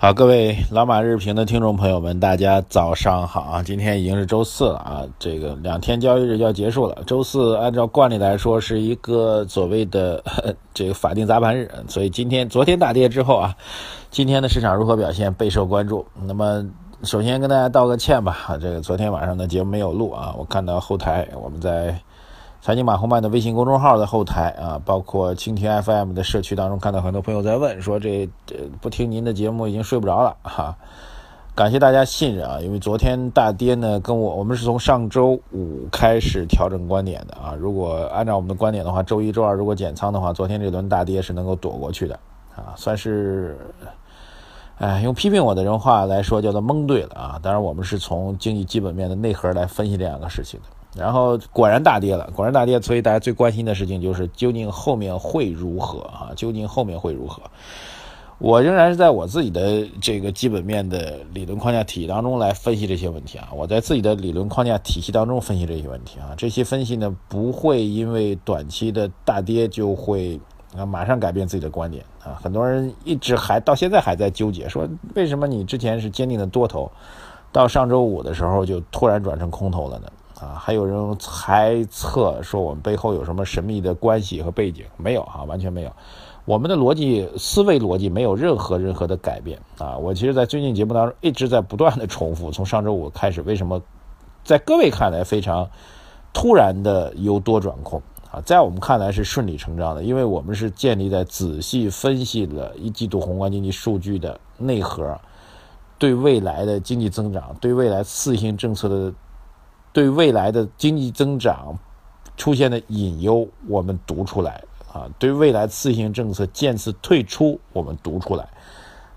好，各位老马日评的听众朋友们，大家早上好啊！今天已经是周四了啊，这个两天交易日就要结束了。周四按照惯例来说是一个所谓的 这个法定砸盘日，所以今天昨天大跌之后啊，今天的市场如何表现备受关注。那么首先跟大家道个歉吧，这个昨天晚上的节目没有录啊，我看到后台我们在。财经马红曼的微信公众号的后台啊，包括蜻蜓 FM 的社区当中，看到很多朋友在问说：“这这不听您的节目已经睡不着了 哈。”感谢大家信任啊，因为昨天大跌呢，跟我我们是从上周五开始调整观点的啊。如果按照我们的观点的话，周一周二如果减仓的话，昨天这轮大跌是能够躲过去的啊，算是哎用批评我的人话来说叫做蒙对了啊。当然，我们是从经济基本面的内核来分析这样的事情的。然后果然大跌了，果然大跌，所以大家最关心的事情就是究竟后面会如何啊？究竟后面会如何？我仍然是在我自己的这个基本面的理论框架体系当中来分析这些问题啊。我在自己的理论框架体系当中分析这些问题啊。这些分析呢，不会因为短期的大跌就会啊马上改变自己的观点啊。很多人一直还到现在还在纠结，说为什么你之前是坚定的多头，到上周五的时候就突然转成空头了呢？啊，还有人猜测说我们背后有什么神秘的关系和背景？没有啊，完全没有。我们的逻辑思维逻辑没有任何任何的改变啊。我其实，在最近节目当中一直在不断的重复，从上周五开始，为什么在各位看来非常突然的由多转空啊？在我们看来是顺理成章的，因为我们是建立在仔细分析了一季度宏观经济数据的内核，对未来的经济增长，对未来次性政策的。对未来的经济增长出现的隐忧，我们读出来啊；对未来次性政策渐次退出，我们读出来。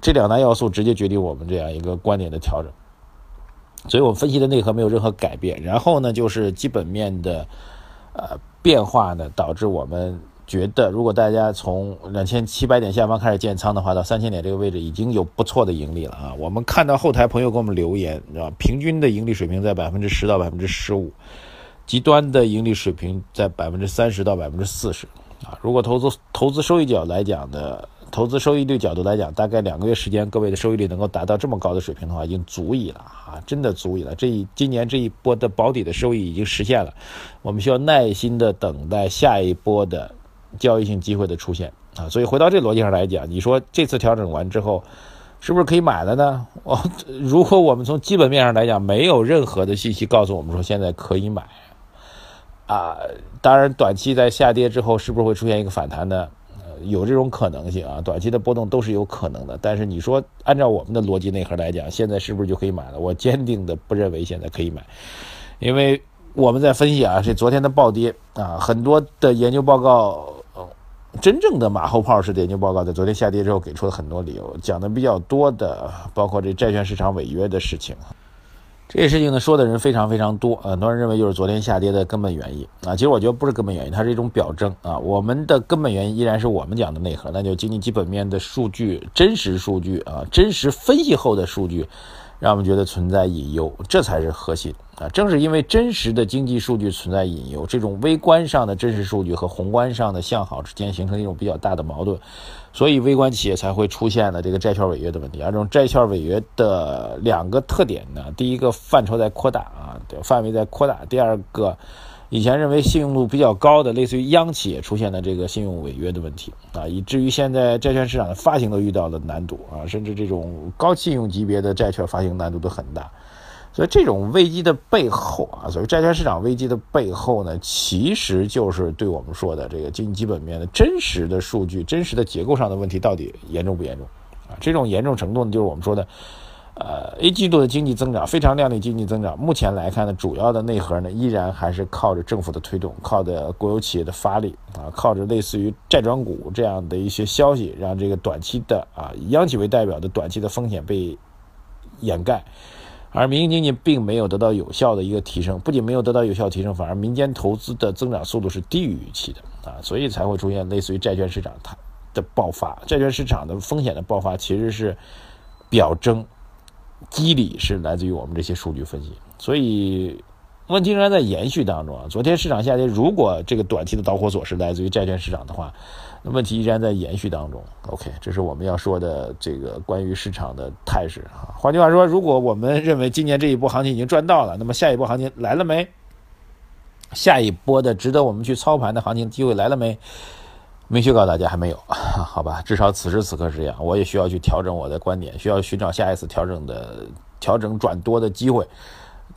这两大要素直接决定我们这样一个观点的调整。所以我们分析的内核没有任何改变。然后呢，就是基本面的呃变化呢，导致我们。觉得如果大家从两千七百点下方开始建仓的话，到三千点这个位置已经有不错的盈利了啊！我们看到后台朋友给我们留言，你知道平均的盈利水平在百分之十到百分之十五，极端的盈利水平在百分之三十到百分之四十啊！如果投资投资收益角来讲的，投资收益率角度来讲，大概两个月时间，各位的收益率能够达到这么高的水平的话，已经足以了啊！真的足以了。这一今年这一波的保底的收益已经实现了，我们需要耐心的等待下一波的。交易性机会的出现啊，所以回到这逻辑上来讲，你说这次调整完之后，是不是可以买了呢？哦，如果我们从基本面上来讲，没有任何的信息告诉我们说现在可以买啊。当然，短期在下跌之后，是不是会出现一个反弹呢？有这种可能性啊，短期的波动都是有可能的。但是你说按照我们的逻辑内核来讲，现在是不是就可以买了？我坚定的不认为现在可以买，因为我们在分析啊，这昨天的暴跌啊，很多的研究报告。真正的马后炮式的研究报告在昨天下跌之后给出了很多理由，讲的比较多的包括这债券市场违约的事情。这些事情呢说的人非常非常多，很多人认为就是昨天下跌的根本原因啊。其实我觉得不是根本原因，它是一种表征啊。我们的根本原因依然是我们讲的内核，那就经济基本面的数据、真实数据啊、真实分析后的数据。让我们觉得存在隐忧，这才是核心啊！正是因为真实的经济数据存在隐忧，这种微观上的真实数据和宏观上的向好之间形成一种比较大的矛盾，所以微观企业才会出现了这个债券违约的问题。而这种债券违约的两个特点呢，第一个范畴在扩大啊，范围在扩大；第二个。以前认为信用度比较高的，类似于央企也出现了这个信用违约的问题啊，以至于现在债券市场的发行都遇到了难度啊，甚至这种高信用级别的债券发行难度都很大。所以这种危机的背后啊，所谓债券市场危机的背后呢，其实就是对我们说的这个经济基本面的真实的数据、真实的结构上的问题到底严重不严重啊？这种严重程度呢，就是我们说的。呃，A 季度的经济增长非常靓丽，经济增长目前来看呢，主要的内核呢依然还是靠着政府的推动，靠着国有企业的发力啊，靠着类似于债转股这样的一些消息，让这个短期的啊以央企为代表的短期的风险被掩盖，而民营经济并没有得到有效的一个提升，不仅没有得到有效提升，反而民间投资的增长速度是低于预期的啊，所以才会出现类似于债券市场它的爆发。债券市场的风险的爆发其实是表征机理是来自于我们这些数据分析，所以问题仍然在延续当中啊。昨天市场下跌，如果这个短期的导火索是来自于债券市场的话，那问题依然在延续当中。OK，这是我们要说的这个关于市场的态势啊。换句话说，如果我们认为今年这一波行情已经赚到了，那么下一波行情来了没？下一波的值得我们去操盘的行情机会来了没？明确告大家还没有，好吧？至少此时此刻是这样。我也需要去调整我的观点，需要寻找下一次调整的调整转多的机会，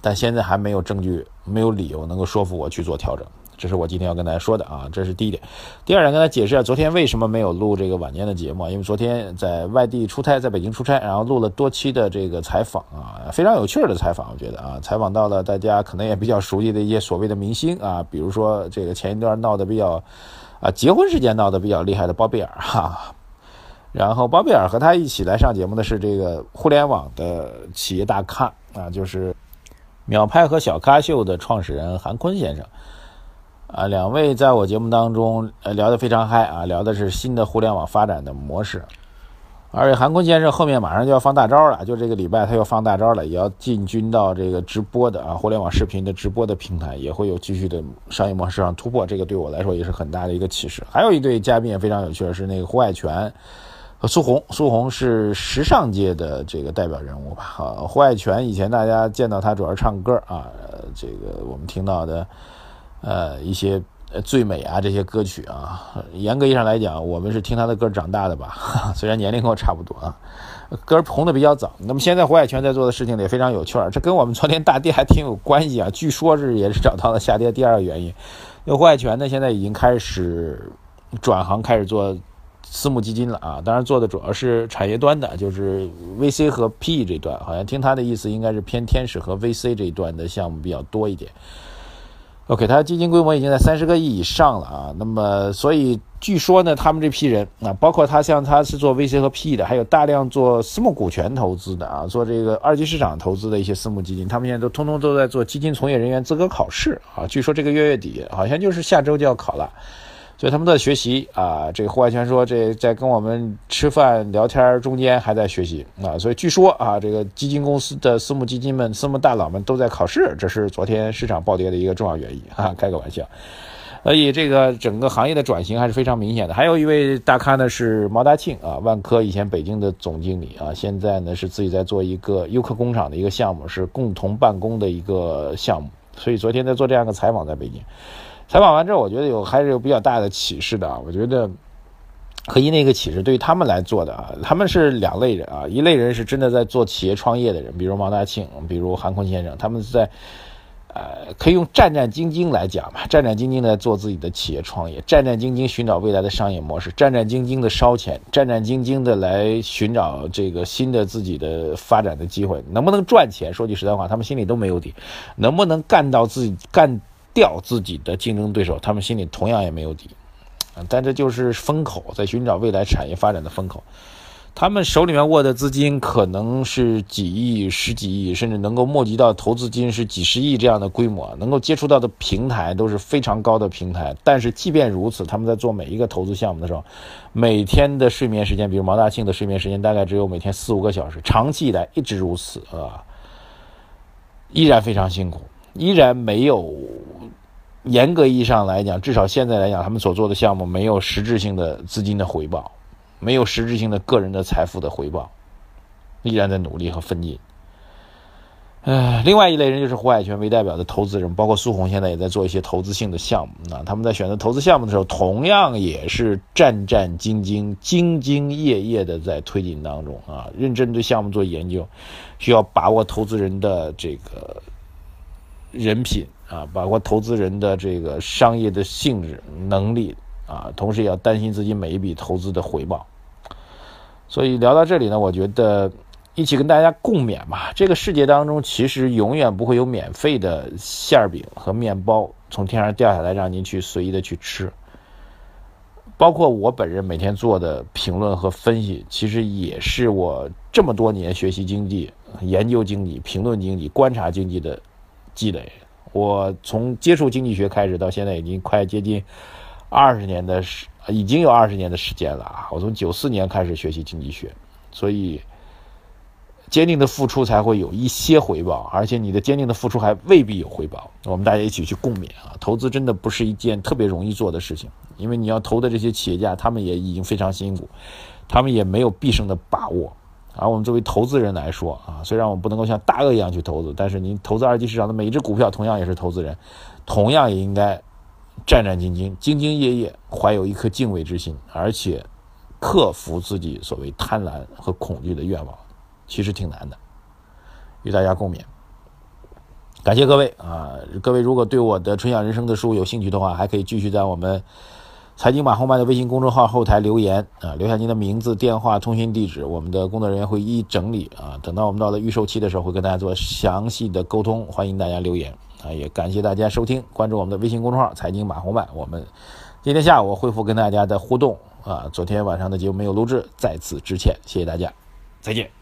但现在还没有证据，没有理由能够说服我去做调整。这是我今天要跟大家说的啊，这是第一点。第二点，跟大家解释一下，昨天为什么没有录这个晚间的节目？因为昨天在外地出差，在北京出差，然后录了多期的这个采访啊，非常有趣的采访，我觉得啊，采访到了大家可能也比较熟悉的一些所谓的明星啊，比如说这个前一段闹得比较啊结婚时间闹得比较厉害的包贝尔哈，然后包贝尔和他一起来上节目的是这个互联网的企业大咖啊，就是秒拍和小咖秀的创始人韩坤先生。啊，两位在我节目当中呃聊得非常嗨啊，聊的是新的互联网发展的模式。而且韩坤先生后面马上就要放大招了，就这个礼拜他要放大招了，也要进军到这个直播的啊互联网视频的直播的平台，也会有继续的商业模式上突破。这个对我来说也是很大的一个启示。还有一对嘉宾也非常有趣的是那个胡爱泉和苏红，苏红是时尚界的这个代表人物吧？啊，胡爱泉以前大家见到他主要是唱歌啊，这个我们听到的。呃，一些最美啊这些歌曲啊，严格意义上来讲，我们是听他的歌长大的吧？虽然年龄跟我差不多啊，歌红的比较早。那么现在胡海泉在做的事情也非常有趣儿，这跟我们昨天大跌还挺有关系啊。据说是也是找到了下跌第二个原因，因为胡海泉呢现在已经开始转行，开始做私募基金了啊。当然做的主要是产业端的，就是 VC 和 PE 这段，好像听他的意思应该是偏天使和 VC 这一段的项目比较多一点。OK，它基金规模已经在三十个亿以上了啊。那么，所以据说呢，他们这批人啊，包括他像他是做 VC 和 PE 的，还有大量做私募股权投资的啊，做这个二级市场投资的一些私募基金，他们现在都通通都在做基金从业人员资格考试啊。据说这个月月底好像就是下周就要考了。所以他们在学习啊，这个胡海泉说，这在跟我们吃饭聊天中间还在学习啊。所以据说啊，这个基金公司的私募基金们、私募大佬们都在考试，这是昨天市场暴跌的一个重要原因啊。开个玩笑，所以这个整个行业的转型还是非常明显的。还有一位大咖呢是毛大庆啊，万科以前北京的总经理啊，现在呢是自己在做一个优客工厂的一个项目，是共同办公的一个项目。所以昨天在做这样一个采访，在北京。采访完之后，我觉得有还是有比较大的启示的啊。我觉得，可以那个启示对于他们来做的啊，他们是两类人啊。一类人是真的在做企业创业的人，比如毛大庆，比如韩坤先生，他们是在呃，可以用战战兢兢来讲吧，战战兢兢的做自己的企业创业，战战兢兢寻找未来的商业模式，战战兢兢的烧钱，战战兢兢的来寻找这个新的自己的发展的机会。能不能赚钱？说句实在话，他们心里都没有底。能不能干到自己干？掉自己的竞争对手，他们心里同样也没有底，但这就是风口，在寻找未来产业发展的风口。他们手里面握的资金可能是几亿、十几亿，甚至能够募集到投资金是几十亿这样的规模，能够接触到的平台都是非常高的平台。但是即便如此，他们在做每一个投资项目的时候，每天的睡眠时间，比如毛大庆的睡眠时间大概只有每天四五个小时，长期以来一直如此啊，依然非常辛苦，依然没有。严格意义上来讲，至少现在来讲，他们所做的项目没有实质性的资金的回报，没有实质性的个人的财富的回报，依然在努力和奋进。呃，另外一类人就是胡海泉为代表的投资人，包括苏红，现在也在做一些投资性的项目。那他们在选择投资项目的时候，同样也是战战兢兢、兢兢业业的在推进当中啊，认真对项目做研究，需要把握投资人的这个人品。啊，包括投资人的这个商业的性质、能力啊，同时也要担心自己每一笔投资的回报。所以聊到这里呢，我觉得一起跟大家共勉吧。这个世界当中，其实永远不会有免费的馅儿饼和面包从天上掉下来让您去随意的去吃。包括我本人每天做的评论和分析，其实也是我这么多年学习经济、研究经济、评论经济、观察经济的积累。我从接触经济学开始到现在已经快接近二十年的时，已经有二十年的时间了啊！我从九四年开始学习经济学，所以坚定的付出才会有一些回报，而且你的坚定的付出还未必有回报。我们大家一起去共勉啊！投资真的不是一件特别容易做的事情，因为你要投的这些企业家，他们也已经非常辛苦，他们也没有必胜的把握。而我们作为投资人来说啊，虽然我们不能够像大鳄一样去投资，但是您投资二级市场的每一只股票，同样也是投资人，同样也应该战战兢兢、兢兢业业，怀有一颗敬畏之心，而且克服自己所谓贪婪和恐惧的愿望，其实挺难的。与大家共勉，感谢各位啊！各位如果对我的《春享人生》的书有兴趣的话，还可以继续在我们。财经马后曼的微信公众号后台留言啊，留下您的名字、电话、通讯地址，我们的工作人员会一一整理啊。等到我们到了预售期的时候，会跟大家做详细的沟通。欢迎大家留言啊，也感谢大家收听，关注我们的微信公众号“财经马后曼”。我们今天下午恢复跟大家的互动啊，昨天晚上的节目没有录制，再次致歉，谢谢大家，再见。